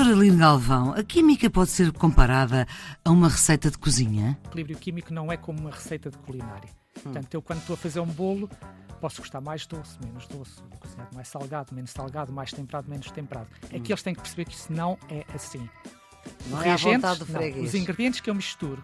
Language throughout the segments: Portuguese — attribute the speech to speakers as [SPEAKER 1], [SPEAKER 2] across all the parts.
[SPEAKER 1] Professora Aline Galvão, a química pode ser comparada a uma receita de cozinha?
[SPEAKER 2] O equilíbrio químico não é como uma receita de culinária. Hum. Portanto, eu quando estou a fazer um bolo, posso gostar mais doce, menos doce, cozinhado mais salgado, menos salgado, mais temperado, menos temperado. Hum. Aqui eles têm que perceber que isso não é assim.
[SPEAKER 1] Não é a vontade do freguês.
[SPEAKER 2] Não, os ingredientes que eu misturo,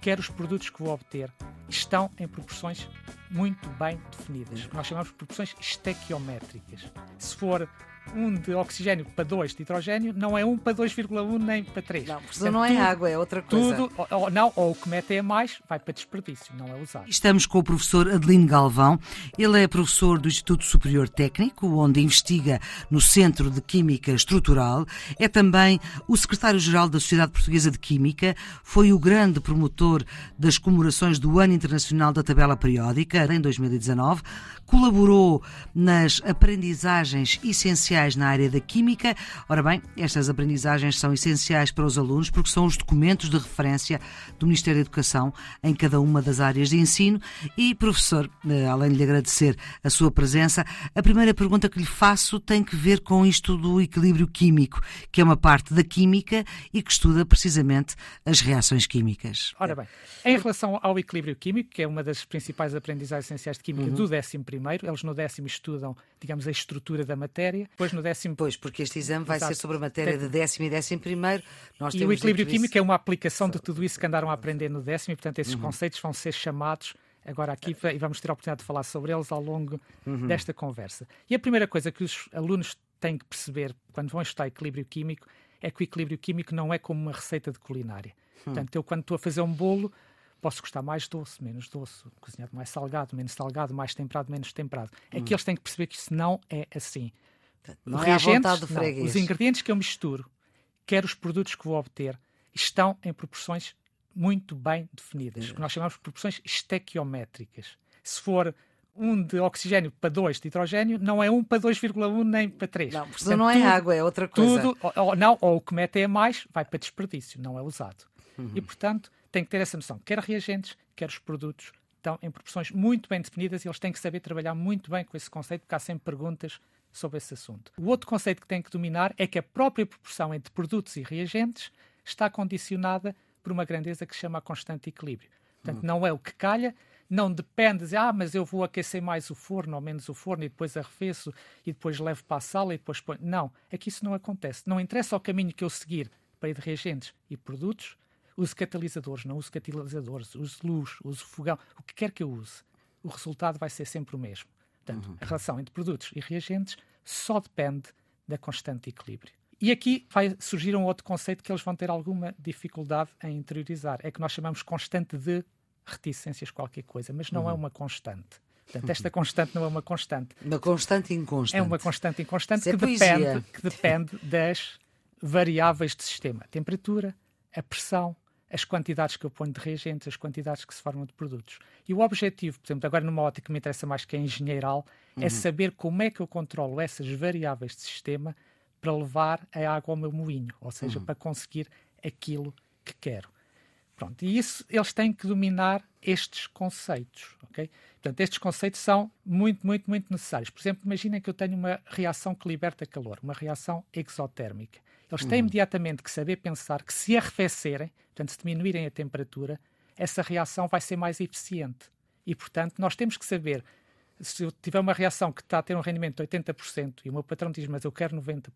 [SPEAKER 2] quer os produtos que vou obter, estão em proporções muito bem definidas, que nós chamamos de proporções estequiométricas. Se for um de oxigênio para 2 de hidrogênio, não é 1 para 2,1 nem para 3.
[SPEAKER 1] Não, porque não é tudo, água, é outra coisa.
[SPEAKER 2] Tudo, ou, não, ou o que mete é mais, vai para desperdício, não é usado.
[SPEAKER 1] Estamos com o professor Adelino Galvão. Ele é professor do Instituto Superior Técnico, onde investiga no Centro de Química Estrutural. É também o secretário-geral da Sociedade Portuguesa de Química. Foi o grande promotor das comemorações do Ano Internacional da Tabela Periódica, em 2019. Colaborou nas aprendizagens essenciais essenciais na área da química. Ora bem, estas aprendizagens são essenciais para os alunos porque são os documentos de referência do Ministério da Educação em cada uma das áreas de ensino. E, professor, eh, além de lhe agradecer a sua presença, a primeira pergunta que lhe faço tem que ver com isto do equilíbrio químico, que é uma parte da química e que estuda precisamente as reações químicas.
[SPEAKER 2] Ora bem, em relação ao equilíbrio químico, que é uma das principais aprendizagens essenciais de química uhum. do 11 eles no décimo estudam, digamos, a estrutura da matéria,
[SPEAKER 1] depois no décimo. Pois, porque este exame vai Exato. ser sobre a matéria de décimo e décimo primeiro.
[SPEAKER 2] Nós e o equilíbrio químico é uma aplicação de tudo isso que andaram a aprender no décimo e, portanto, esses uhum. conceitos vão ser chamados agora aqui e vamos ter a oportunidade de falar sobre eles ao longo uhum. desta conversa. E a primeira coisa que os alunos têm que perceber quando vão estudar equilíbrio químico é que o equilíbrio químico não é como uma receita de culinária. Uhum. Portanto, eu quando estou a fazer um bolo, posso gostar mais doce, menos doce, cozinhado mais salgado, menos salgado, mais temperado, menos temperado. Aqui hum. eles têm que perceber que isso não é assim.
[SPEAKER 1] Não é a vontade do freguês.
[SPEAKER 2] Não, os ingredientes que eu misturo, quer os produtos que vou obter, estão em proporções muito bem definidas, que nós chamamos de proporções estequiométricas. Se for um de oxigênio para 2 de hidrogênio, não é 1 para 2,1 nem para 3.
[SPEAKER 1] Não, porque Portanto, não é tudo, água, é outra coisa.
[SPEAKER 2] Tudo, ou, ou, não, ou o que mete é mais, vai para desperdício, não é usado. Uhum. E, portanto, tem que ter essa noção. Quer reagentes, quer os produtos, estão em proporções muito bem definidas e eles têm que saber trabalhar muito bem com esse conceito, porque há sempre perguntas sobre esse assunto. O outro conceito que tem que dominar é que a própria proporção entre produtos e reagentes está condicionada por uma grandeza que se chama a constante equilíbrio. Portanto, uhum. não é o que calha, não depende de, ah, mas eu vou aquecer mais o forno ou menos o forno e depois arrefeço e depois levo para a sala e depois ponho. Não, é que isso não acontece. Não interessa o caminho que eu seguir para ir de reagentes e produtos, use catalisadores, não use catalisadores, use luz, use fogão, o que quer que eu use, o resultado vai ser sempre o mesmo. Portanto, uhum. a relação entre produtos e reagentes só depende da constante equilíbrio. E aqui vai surgir um outro conceito que eles vão ter alguma dificuldade em interiorizar. É que nós chamamos constante de reticências qualquer coisa, mas não é uhum. é uma constante. Portanto, esta constante não é uma constante.
[SPEAKER 1] Uma constante inconstante.
[SPEAKER 2] É uma constante inconstante é que, depende, que depende das variáveis de sistema. A temperatura, a pressão, as quantidades que eu ponho de reagentes, as quantidades que se formam de produtos. E o objetivo, por exemplo, agora numa ótica que me interessa mais que é engenheiral, é uhum. é saber como é que eu controlo essas variáveis de sistema para levar a água ao meu moinho, ou seja, uhum. para conseguir aquilo que quero. Pronto, e isso eles têm que dominar estes conceitos, ok? Portanto, estes conceitos são muito, muito, muito necessários. Por exemplo, imaginem que eu tenho uma reação que liberta calor, uma reação exotérmica. Eles têm uhum. imediatamente que saber pensar que se arrefecerem, portanto, se diminuírem a temperatura, essa reação vai ser mais eficiente. E, portanto, nós temos que saber, se eu tiver uma reação que está a ter um rendimento de 80% e o meu patrão diz, mas eu quero 90%,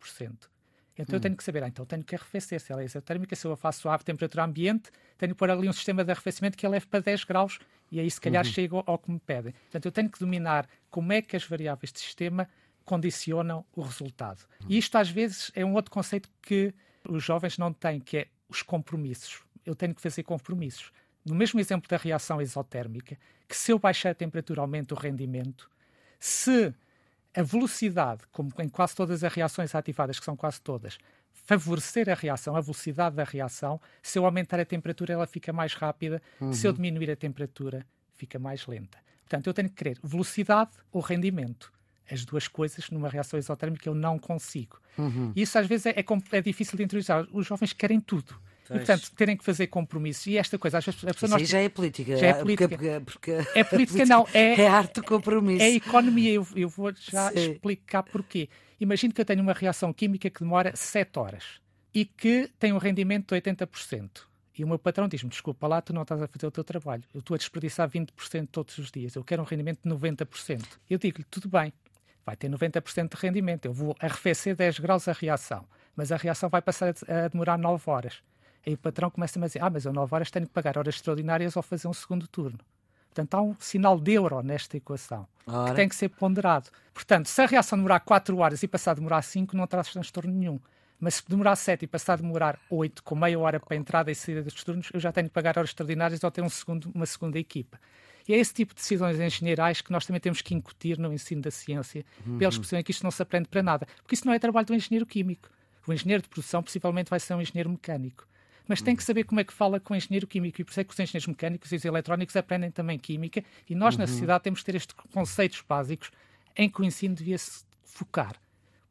[SPEAKER 2] então hum. eu tenho que saber, ah, então tenho que arrefecer. Se ela é isotérmica, se eu a faço a temperatura ambiente, tenho que pôr ali um sistema de arrefecimento que a leve para 10 graus e aí se calhar uhum. chego ao que me pedem. Portanto, eu tenho que dominar como é que as variáveis de sistema condicionam o resultado. E isto às vezes é um outro conceito que os jovens não têm, que é os compromissos. Eu tenho que fazer compromissos. No mesmo exemplo da reação exotérmica, que se eu baixar a temperatura aumenta o rendimento, se a velocidade, como em quase todas as reações ativadas, que são quase todas, favorecer a reação, a velocidade da reação, se eu aumentar a temperatura ela fica mais rápida, uhum. se eu diminuir a temperatura fica mais lenta. Portanto, eu tenho que querer velocidade ou rendimento as duas coisas numa reação exotérmica eu não consigo. Uhum. Isso às vezes é, é, é, difícil de interiorizar. Os jovens querem tudo. E, portanto, terem que fazer compromissos. E esta coisa, às vezes, a pessoa
[SPEAKER 1] nós... já é política. Já é política. Porque, porque,
[SPEAKER 2] porque é política, não. É,
[SPEAKER 1] é arte compromisso.
[SPEAKER 2] É economia. Eu, eu vou já Sim. explicar porquê. Imagino que eu tenho uma reação química que demora 7 horas. e que tem um rendimento de 80%. E o meu patrão diz-me: desculpa lá, tu não estás a fazer o teu trabalho. Eu estou a desperdiçar 20% todos os dias. Eu quero um rendimento de 90%. Eu digo-lhe: tudo bem, vai ter 90% de rendimento. Eu vou arrefecer 10 graus a reação, mas a reação vai passar a demorar 9 horas. Aí o patrão começa-me a dizer: ah, mas eu 9 horas tenho que pagar horas extraordinárias ou fazer um segundo turno. Portanto, há um sinal de euro nesta equação Ora. que tem que ser ponderado. Portanto, se a reação demorar 4 horas e passar a demorar 5, não traz transtorno nenhum. Mas se demorar 7 e passar a demorar 8, com meia hora para a entrada e saída dos turnos, eu já tenho que pagar horas extraordinárias ou ter um segundo, uma segunda equipa. E é esse tipo de decisões engenheirais que nós também temos que incutir no ensino da ciência, uhum. para eles perceberem que isto não se aprende para nada. Porque isso não é trabalho do engenheiro químico. O engenheiro de produção possivelmente vai ser um engenheiro mecânico. Mas tem que saber como é que fala com o engenheiro químico. E por isso é que os engenheiros mecânicos e os eletrónicos aprendem também química. E nós, uhum. na sociedade, temos que ter estes conceitos básicos em que o ensino devia se focar.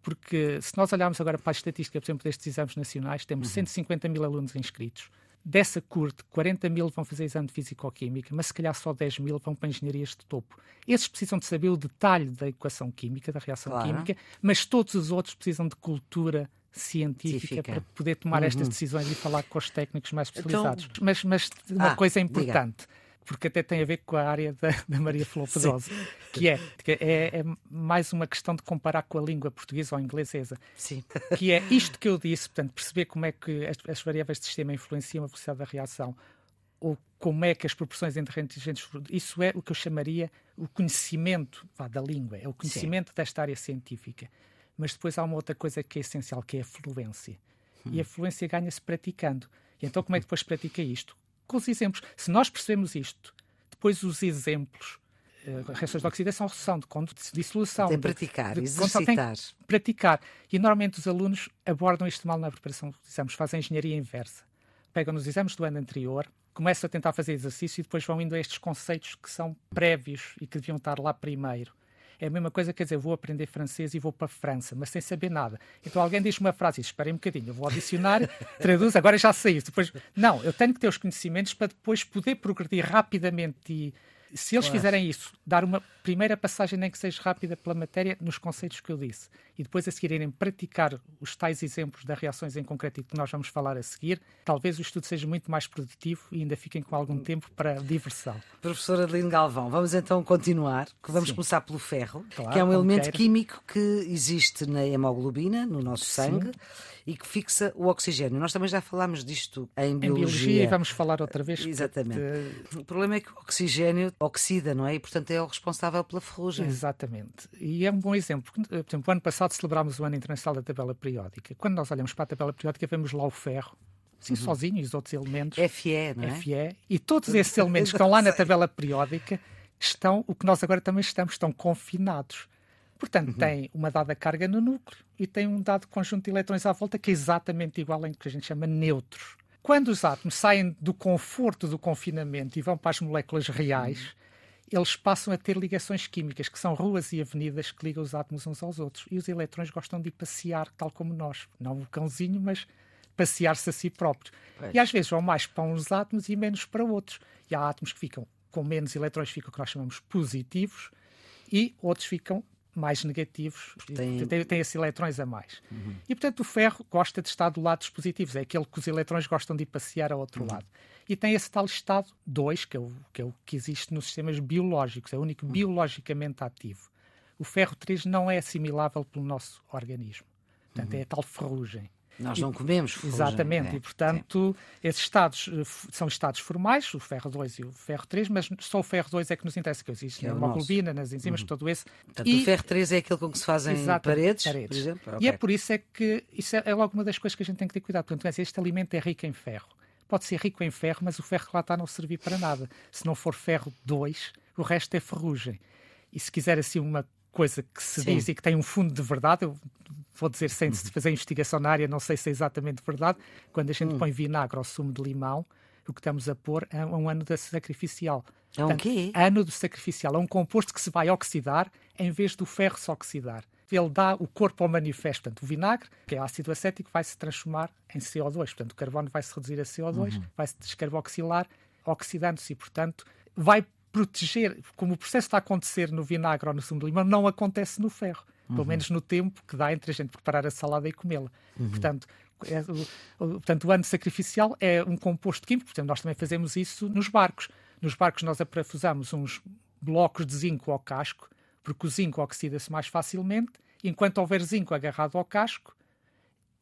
[SPEAKER 2] Porque se nós olharmos agora para a estatística, por exemplo, destes exames nacionais, temos uhum. 150 mil alunos inscritos. Dessa curte, 40 mil vão fazer exame de Físico-Química, mas se calhar só 10 mil vão para engenharias de topo. Esses precisam de saber o detalhe da equação química, da reação claro. química, mas todos os outros precisam de cultura científica, científica. para poder tomar uhum. estas decisões e falar com os técnicos mais então, especializados. Então... Mas, mas uma ah, coisa importante. Diga porque até tem a ver com a área da, da Maria Pedrosa, que é, que é, é, mais uma questão de comparar com a língua portuguesa ou inglesa.
[SPEAKER 1] Sim.
[SPEAKER 2] Que é isto que eu disse, portanto, perceber como é que as, as variáveis de sistema influenciam a velocidade da reação, ou como é que as proporções entre inteligentes. Isso é o que eu chamaria o conhecimento vá, da língua, é o conhecimento Sim. desta área científica. Mas depois há uma outra coisa que é essencial, que é a fluência. Hum. E a fluência ganha-se praticando. E então, como é que depois pratica isto? com os exemplos. Se nós percebemos isto, depois os exemplos, uh, reações de oxidação, redução, de, de dissolução.
[SPEAKER 1] Tem praticar, de, exercitar.
[SPEAKER 2] praticar. E normalmente os alunos abordam isto mal na preparação dos exames, fazem engenharia inversa. Pegam nos exames do ano anterior, começam a tentar fazer exercício e depois vão indo a estes conceitos que são prévios e que deviam estar lá primeiro. É a mesma coisa, quer dizer, vou aprender francês e vou para a França, mas sem saber nada. Então alguém diz uma frase, espera um bocadinho, eu vou ao dicionário, traduz, agora já sei. Depois, não, eu tenho que ter os conhecimentos para depois poder progredir rapidamente e se eles claro. fizerem isso, dar uma primeira passagem, nem que seja rápida pela matéria, nos conceitos que eu disse, e depois a seguir irem praticar os tais exemplos das reações em concreto e que nós vamos falar a seguir, talvez o estudo seja muito mais produtivo e ainda fiquem com algum tempo para diversão.
[SPEAKER 1] Professora Adeline Galvão, vamos então continuar, vamos Sim. começar pelo ferro, claro, que é um elemento queira. químico que existe na hemoglobina, no nosso sangue. Sim e que fixa o oxigênio. Nós também já falámos disto em biologia. Em biologia
[SPEAKER 2] e vamos falar outra vez.
[SPEAKER 1] Exatamente. O problema é que o oxigênio oxida, não é? E, portanto, é o responsável pela ferrugem.
[SPEAKER 2] Exatamente. E é um bom exemplo. Por exemplo, o ano passado celebrámos o Ano Internacional da Tabela Periódica. Quando nós olhamos para a tabela periódica, vemos lá o ferro, Sim, uhum. sozinho, e os outros elementos.
[SPEAKER 1] FE, não é?
[SPEAKER 2] FE. E todos esses elementos que estão lá na tabela periódica estão, o que nós agora também estamos, estão confinados. Portanto, uhum. tem uma dada carga no núcleo e tem um dado conjunto de eletrões à volta que é exatamente igual em que a gente chama neutros. Quando os átomos saem do conforto do confinamento e vão para as moléculas reais, eles passam a ter ligações químicas, que são ruas e avenidas que ligam os átomos uns aos outros. E os eletrões gostam de passear, tal como nós. Não o cãozinho, mas passear-se a si próprios. É. E às vezes vão mais para uns átomos e menos para outros. E há átomos que ficam com menos eletrões, ficam o que nós chamamos positivos, e outros ficam mais negativos, tem, tem, tem esses eletrões a mais. Uhum. E, portanto, o ferro gosta de estar do lado dos positivos, é aquele que os eletrões gostam de ir passear ao outro uhum. lado. E tem esse tal estado 2, que, é o, que é o que existe nos sistemas biológicos, é o único uhum. biologicamente ativo. O ferro 3 não é assimilável pelo nosso organismo. Portanto, é a tal ferrugem.
[SPEAKER 1] Nós não comemos
[SPEAKER 2] ferrugem. Exatamente, é, e portanto, esses estados eh, são estados formais, o ferro 2 e o ferro 3, mas só o ferro 2 é que nos interessa, que existe que na é hemoglobina, nas enzimas, uhum. todo esse.
[SPEAKER 1] Portanto, e... o ferro 3 é aquele com que se fazem paredes, paredes, por exemplo?
[SPEAKER 2] Okay. E é por isso é que isso é, é logo uma das coisas que a gente tem que ter cuidado. Portanto, este alimento é rico em ferro. Pode ser rico em ferro, mas o ferro que lá está não servir para nada. Se não for ferro 2, o resto é ferrugem. E se quiser assim uma coisa que se Sim. diz e que tem um fundo de verdade, eu vou dizer sem se uhum. fazer investigação na área, não sei se é exatamente verdade, quando a gente hum. põe vinagre ao sumo de limão, o que estamos a pôr é um ano da sacrificial.
[SPEAKER 1] É um quê?
[SPEAKER 2] Ano do sacrificial. É um composto que se vai oxidar em vez do ferro se oxidar. Ele dá o corpo ao manifesto. Portanto, o vinagre, que é ácido acético, vai se transformar em CO2. Portanto, o carbono vai se reduzir a CO2, uhum. vai se descarboxilar, oxidando-se e, portanto, vai proteger, como o processo está a acontecer no vinagre ou no sumo de limão, não acontece no ferro. Uhum. Pelo menos no tempo que dá entre a gente preparar a salada e comê-la. Uhum. Portanto, é, o, portanto, o ano sacrificial é um composto químico, portanto, nós também fazemos isso nos barcos. Nos barcos nós aparafusamos uns blocos de zinco ao casco, porque o zinco oxida-se mais facilmente, enquanto houver zinco agarrado ao casco,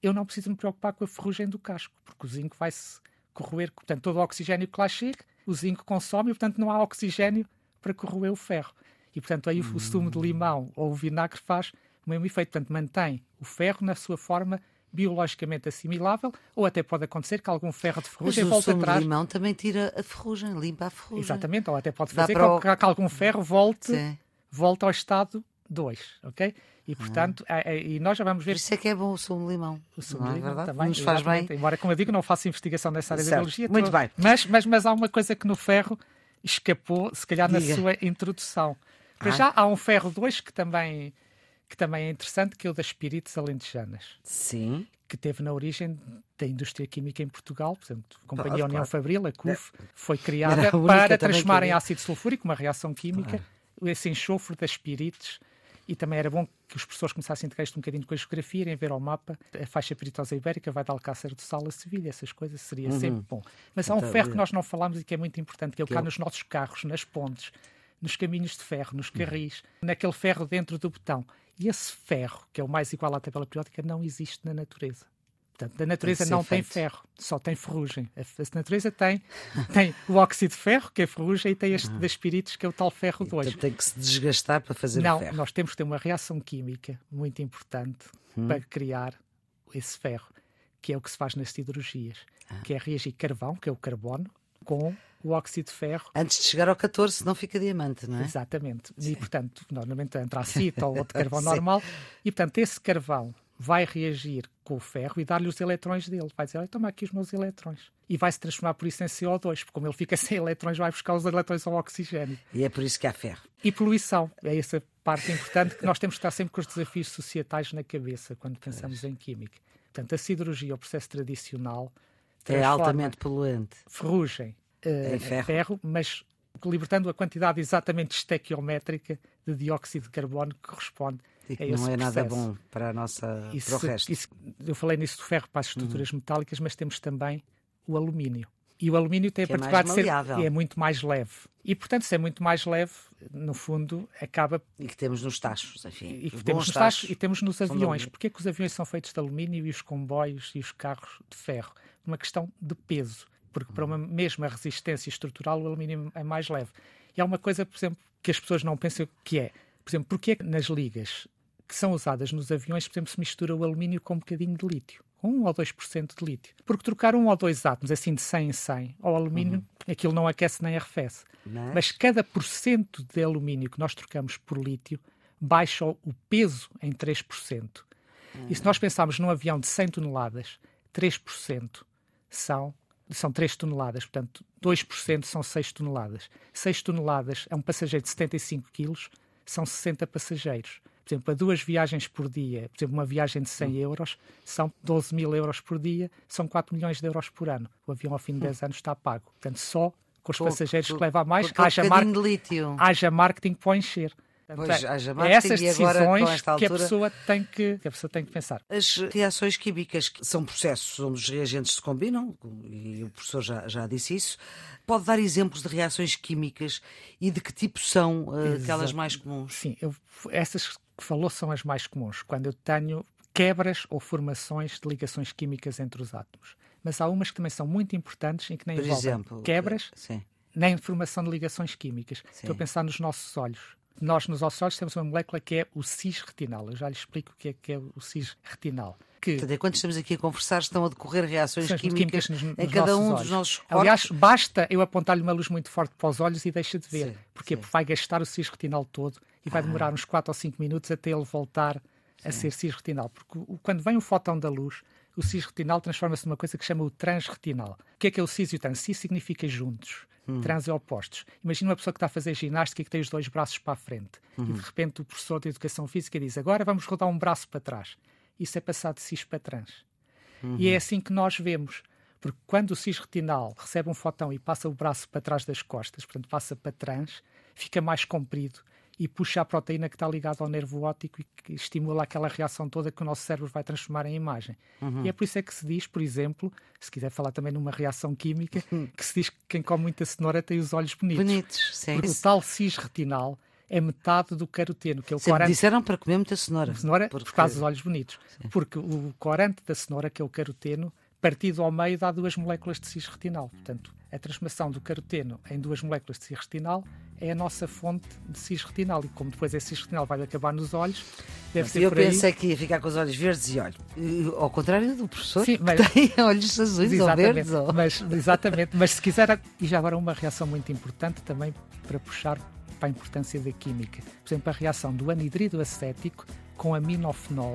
[SPEAKER 2] eu não preciso me preocupar com a ferrugem do casco, porque o zinco vai-se corroer, portanto, todo o oxigênio que lá chega, o zinco consome, e, portanto, não há oxigênio para corroer o ferro. E, portanto, aí o sumo de limão ou o vinagre faz o mesmo efeito, portanto, mantém o ferro na sua forma biologicamente assimilável, ou até pode acontecer que algum ferro de ferrugem
[SPEAKER 1] Mas
[SPEAKER 2] volte
[SPEAKER 1] atrás.
[SPEAKER 2] O
[SPEAKER 1] limão também tira a ferrugem, limpa a ferrugem.
[SPEAKER 2] Exatamente, ou até pode fazer com que, algum ferro volte, volte ao estado 2, ok? E, portanto, ah. é, é, e nós já vamos ver... Por
[SPEAKER 1] isso é que é bom o sumo de limão.
[SPEAKER 2] O sumo
[SPEAKER 1] de
[SPEAKER 2] é limão
[SPEAKER 1] também. Nos faz bem.
[SPEAKER 2] Embora, como eu digo, não faço investigação nessa área
[SPEAKER 1] certo.
[SPEAKER 2] da biologia.
[SPEAKER 1] Muito bem.
[SPEAKER 2] Mas, mas, mas há uma coisa que no ferro escapou, se calhar, Diga. na sua introdução. Para ah. já há um ferro 2 que também que também é interessante, que é o das espíritos alentejanas.
[SPEAKER 1] Sim.
[SPEAKER 2] Que teve na origem da indústria química em Portugal, portanto, a Companhia União Fabril, a CUF, é. foi criada para transformar em ácido sulfúrico, uma reação química, ah. esse enxofre das espíritos. E também era bom que os professores começassem a integrar isto um bocadinho com a geografia, irem ver ao mapa a faixa peritosa ibérica, vai de Alcácer do Sal a Sevilha, essas coisas, seria uhum. sempre bom. Mas há um ferro que nós não falamos e que é muito importante, que é o que há nos nossos carros, nas pontes, nos caminhos de ferro, nos carris, uhum. naquele ferro dentro do botão. E esse ferro, que é o mais igual à tabela periódica, não existe na natureza. Portanto, a natureza não feito. tem ferro, só tem ferrugem. A, a natureza tem, tem o óxido de ferro, que é ferrugem, e tem este ah. espíritos, que é o tal ferro 2.
[SPEAKER 1] Então tem que se desgastar para fazer
[SPEAKER 2] não,
[SPEAKER 1] ferro.
[SPEAKER 2] Não, nós temos que ter uma reação química muito importante hum. para criar esse ferro, que é o que se faz nas siderurgias, ah. que é reagir carvão, que é o carbono, com o óxido de ferro.
[SPEAKER 1] Antes de chegar ao 14, não fica diamante, não é?
[SPEAKER 2] Exatamente. Sim. E, portanto, normalmente entra acito ou outro carvão normal. E, portanto, esse carvão vai reagir com o ferro e dar-lhe os eletrões dele. Vai dizer, toma aqui os meus eletrões. E vai se transformar por isso em CO2, porque como ele fica sem eletrões, vai buscar os eletrões ao oxigênio.
[SPEAKER 1] E é por isso que há ferro.
[SPEAKER 2] E poluição. É essa parte importante que nós temos que estar sempre com os desafios societais na cabeça quando pensamos pois. em química. Portanto, a siderurgia, o processo tradicional,
[SPEAKER 1] é altamente poluente.
[SPEAKER 2] Ferrugem, uh, ferro. ferro, mas libertando a quantidade exatamente estequiométrica de dióxido de carbono que corresponde
[SPEAKER 1] e que
[SPEAKER 2] não é
[SPEAKER 1] processo. nada bom para, a nossa, isso, para o resto.
[SPEAKER 2] Isso, eu falei nisso do ferro para as estruturas uhum. metálicas, mas temos também o alumínio. E o alumínio tem
[SPEAKER 1] que
[SPEAKER 2] a particularidade
[SPEAKER 1] é de
[SPEAKER 2] ser é muito mais leve. E, portanto, se é muito mais leve, no fundo, acaba...
[SPEAKER 1] E que temos nos tachos, enfim.
[SPEAKER 2] E que temos nos tachos e temos nos aviões. Porquê que os aviões são feitos de alumínio e os comboios e os carros de ferro? Uma questão de peso porque para uma mesma resistência estrutural o alumínio é mais leve. E há uma coisa, por exemplo, que as pessoas não pensam que é, por exemplo, porque é que nas ligas que são usadas nos aviões, por exemplo, se mistura o alumínio com um bocadinho de lítio? Com 1 ou 2% de lítio. Porque trocar um ou dois átomos, assim de 100 em 100, ao alumínio, uhum. aquilo não aquece nem arrefece. Mas... Mas cada porcento de alumínio que nós trocamos por lítio baixa o peso em 3%. Uhum. E se nós pensarmos num avião de 100 toneladas, 3% são são 3 toneladas, portanto, 2% são 6 toneladas. 6 toneladas é um passageiro de 75 quilos, são 60 passageiros. Por exemplo, a duas viagens por dia, por exemplo, uma viagem de 100 hum. euros, são 12 mil euros por dia, são 4 milhões de euros por ano. O avião, ao fim de 10 hum. anos, está pago. Portanto, só com os passageiros que leva a mais, haja, mar... haja marketing para encher.
[SPEAKER 1] Pois,
[SPEAKER 2] é essas decisões que, a pessoa tem que, que a pessoa tem que pensar.
[SPEAKER 1] As reações químicas são processos onde os reagentes se combinam, e o professor já, já disse isso. Pode dar exemplos de reações químicas e de que tipo são uh, aquelas mais comuns?
[SPEAKER 2] Sim, eu, essas que falou são as mais comuns, quando eu tenho quebras ou formações de ligações químicas entre os átomos. Mas há umas que também são muito importantes em que nem
[SPEAKER 1] Por
[SPEAKER 2] envolvem
[SPEAKER 1] exemplo,
[SPEAKER 2] quebras,
[SPEAKER 1] sim.
[SPEAKER 2] nem formação de ligações químicas. Sim. Estou a pensar nos nossos olhos nós nos nossos olhos temos uma molécula que é o cis-retinal. Eu já lhe explico o que é, que é o cis-retinal.
[SPEAKER 1] Que... Portanto, enquanto estamos aqui a conversar, estão a decorrer reações químicas, químicas nos, em cada um
[SPEAKER 2] olhos.
[SPEAKER 1] dos nossos
[SPEAKER 2] corpos. Aliás, basta eu apontar-lhe uma luz muito forte para os olhos e deixa de ver. Sim, Porquê? Sim. Porque vai gastar o cis-retinal todo e vai ah. demorar uns 4 ou 5 minutos até ele voltar. A ser cis-retinal. Porque quando vem o fóton da luz, o cis-retinal transforma-se numa coisa que chama o transretinal. O que é que é o cis e o trans? Cis significa juntos hum. trans opostos. Imagina uma pessoa que está a fazer ginástica e que tem os dois braços para a frente e de repente o professor de educação física diz agora vamos rodar um braço para trás. Isso é passar de cis para trans. Uhum. E é assim que nós vemos. Porque quando o cis retinal recebe um fotão e passa o braço para trás das costas, portanto passa para trans, fica mais comprido e puxa a proteína que está ligada ao nervo óptico e que estimula aquela reação toda que o nosso cérebro vai transformar em imagem. Uhum. E é por isso é que se diz, por exemplo, se quiser falar também numa reação química, uhum. que se diz que quem come muita cenoura tem os olhos bonitos.
[SPEAKER 1] Bonitos, sim.
[SPEAKER 2] Porque o tal cis retinal é metade do caroteno, que é o
[SPEAKER 1] Sempre corante. disseram para comer muita cenoura.
[SPEAKER 2] Cenoura porque... por causa dos olhos bonitos. Sim. Porque o corante da cenoura, que é o caroteno, partido ao meio dá duas moléculas de cisretinal. Portanto, a transformação do caroteno em duas moléculas de cisretinal é a nossa fonte de cisretinal. E como depois esse cisretinal vai acabar nos olhos, deve ser
[SPEAKER 1] Eu
[SPEAKER 2] por
[SPEAKER 1] pensei que ia ficar com os olhos verdes e olho. Ao contrário do professor, Sim, mas, que tem olhos azuis ou verdes. Ou...
[SPEAKER 2] Mas, exatamente. Mas se quiser, e já agora uma reação muito importante também para puxar para a importância da química. Por exemplo, a reação do anidrido acético com aminofenol,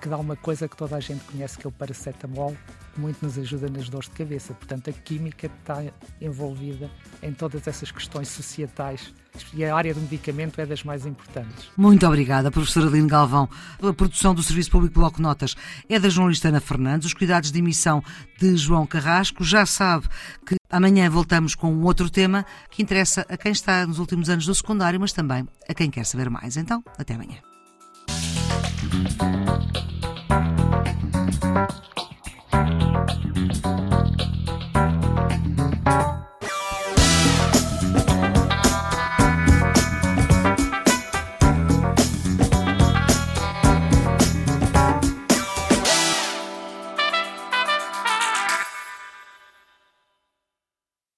[SPEAKER 2] que dá uma coisa que toda a gente conhece, que é o paracetamol, muito nos ajuda nas dores de cabeça. Portanto, a química está envolvida em todas essas questões societais e a área do medicamento é das mais importantes.
[SPEAKER 1] Muito obrigada, professora Aline Galvão. A produção do Serviço Público Bloco Notas é da jornalista Ana Fernandes, os cuidados de emissão de João Carrasco. Já sabe que amanhã voltamos com um outro tema que interessa a quem está nos últimos anos do secundário, mas também a quem quer saber mais. Então, até amanhã. Música